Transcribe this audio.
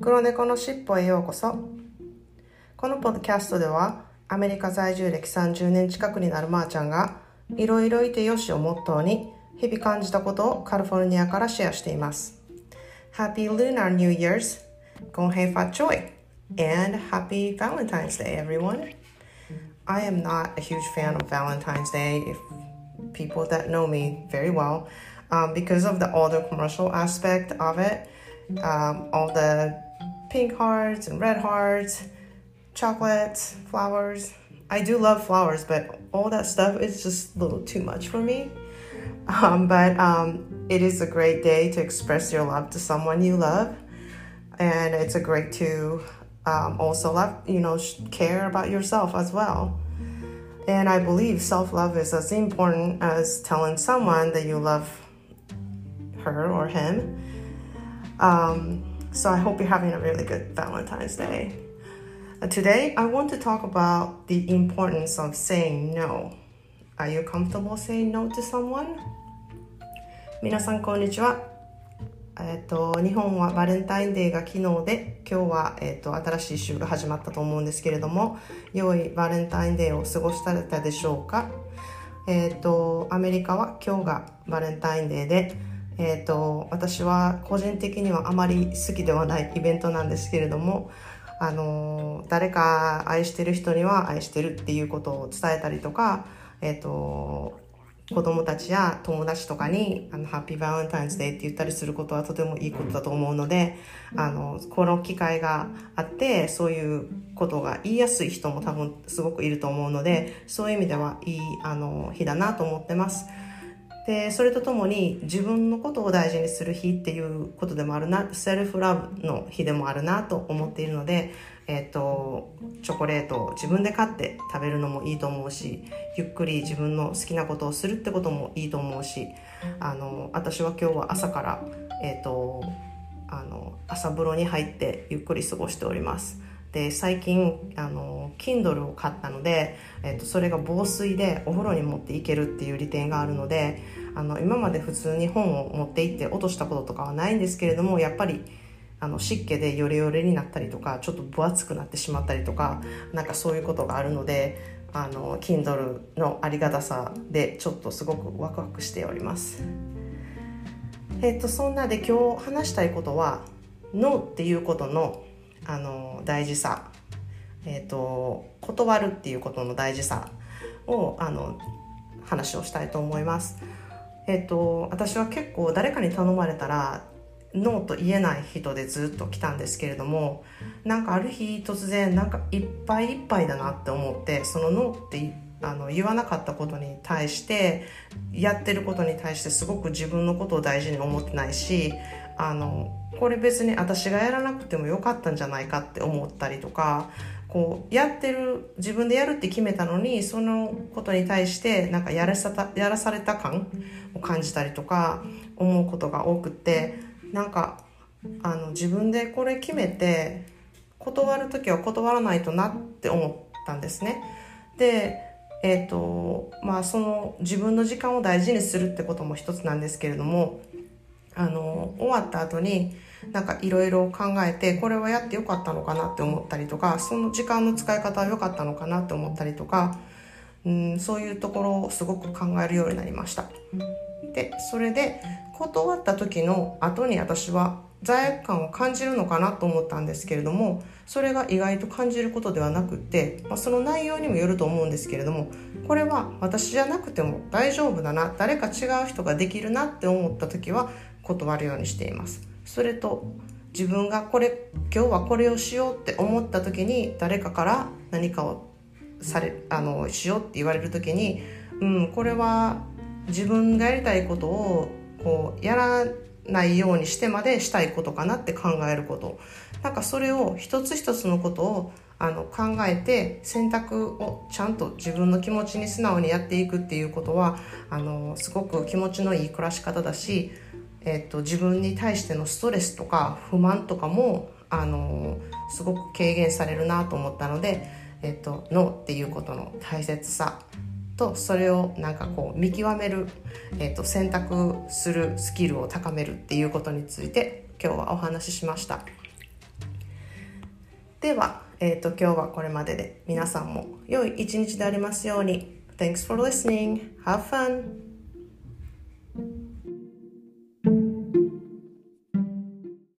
黒猫のしっぽへようこそこのポッドキャストではアメリカ在住歴30年近くになるまーちゃんがいろいろいてよしをモットーに日々感じたことをカリフォルニアからシェアしています Happy Lunar New Year's 恭喜发财 and Happy Valentine's Day everyone I am not a huge fan of Valentine's Day if people that know me very well um, because of the all the commercial aspect of it um, all the pink hearts and red hearts chocolates flowers. I do love flowers but all that stuff is just a little too much for me. Um, but um, it is a great day to express your love to someone you love. And it's a great to um, also love you know care about yourself as well. And i believe self-love is as important as telling someone that you love her or him. Um, so i hope you're having a really good valentine's day today i want to talk about the importance of saying no are you comfortable saying no to someone 皆さんこんにちはえっと、日本はバレンタインデーが昨日で今日は、えっと、新しい週が始まったと思うんですけれども良いバレンタインデーを過ごしたでしょうか、えっと、アメリカは今日がバレンタインデーで、えっと、私は個人的にはあまり好きではないイベントなんですけれどもあの誰か愛してる人には愛してるっていうことを伝えたりとか、えっと子供たちや友達とかに、あの、ハッピーバレンタインズデーって言ったりすることはとてもいいことだと思うので、あの、この機会があって、そういうことが言いやすい人も多分すごくいると思うので、そういう意味ではいい、あの、日だなと思ってます。で、それとともに自分のことを大事にする日っていうことでもあるな、セルフラブの日でもあるなと思っているので、え、ー、と、チョコレートを自分で買って食べるのもいいと思うし、ゆっくり自分の好きなことをするってこともいいと思うし、あの、私は今日は朝から、えっ、ー、と、あの、朝風呂に入ってゆっくり過ごしております。で最近あの Kindle を買ったので、えっと、それが防水でお風呂に持っていけるっていう利点があるのであの今まで普通に本を持って行って落としたこととかはないんですけれどもやっぱりあの湿気でヨレヨレになったりとかちょっと分厚くなってしまったりとかなんかそういうことがあるのであの Kindle のありがたさでちょっとすごくワクワクしております。えっとそんなで今日話したいことは「ノー」っていうことのあの大事さ。えっと断るっていうことの大事さをあの話をしたいと思います。えっと私は結構誰かに頼まれたらノーと言えない人でずっと来たんですけれどもなんかある日突然なんかいっぱいいっぱいだなって思ってそのノーってあの言わなかったことに対してやってることに対してすごく自分のことを大事に思ってないしあのこれ別に私がやらなくてもよかったんじゃないかって思ったりとかこうやってる自分でやるって決めたのにそのことに対してなんかやらさたやらされた感を感じたりとか思うことが多くってなんかあの自分でこれ決めて断る時は断らないとなって思ったんですね。でえーとまあ、その自分の時間を大事にするってことも一つなんですけれどもあの終わった後になんかいろいろ考えてこれはやってよかったのかなって思ったりとかその時間の使い方は良かったのかなって思ったりとか、うん、そういうところをすごく考えるようになりました。でそれで断った時の後に私は罪悪感を感じるのかなと思ったんですけれどもそれが意外と感じることではなくって、まあ、その内容にもよると思うんですけれどもこれは私じゃなくても大丈夫だな誰か違う人ができるなって思った時は断るようにしています。それと自分がこれ今日はこれをしようって思った時に誰かから何かをされあのしようって言われる時にうんこれは自分がやりたいことをこうやらないようにしてまでしたいことかなって考えること。なんかそれを一つ一つのことをあの考えて選択をちゃんと自分の気持ちに素直にやっていくっていうことはあのすごく気持ちのいい暮らし方だし、えっと、自分に対してのストレスとか不満とかもあのすごく軽減されるなと思ったので、えっと、ノーっていうことの大切さとそれをなんかこう見極める、えー、と選択するスキルを高めるっていうことについて今日はお話ししましたでは、えっ、と今日はこれまでで皆さんも良い一日でありますように Thanks for listening. Have fun.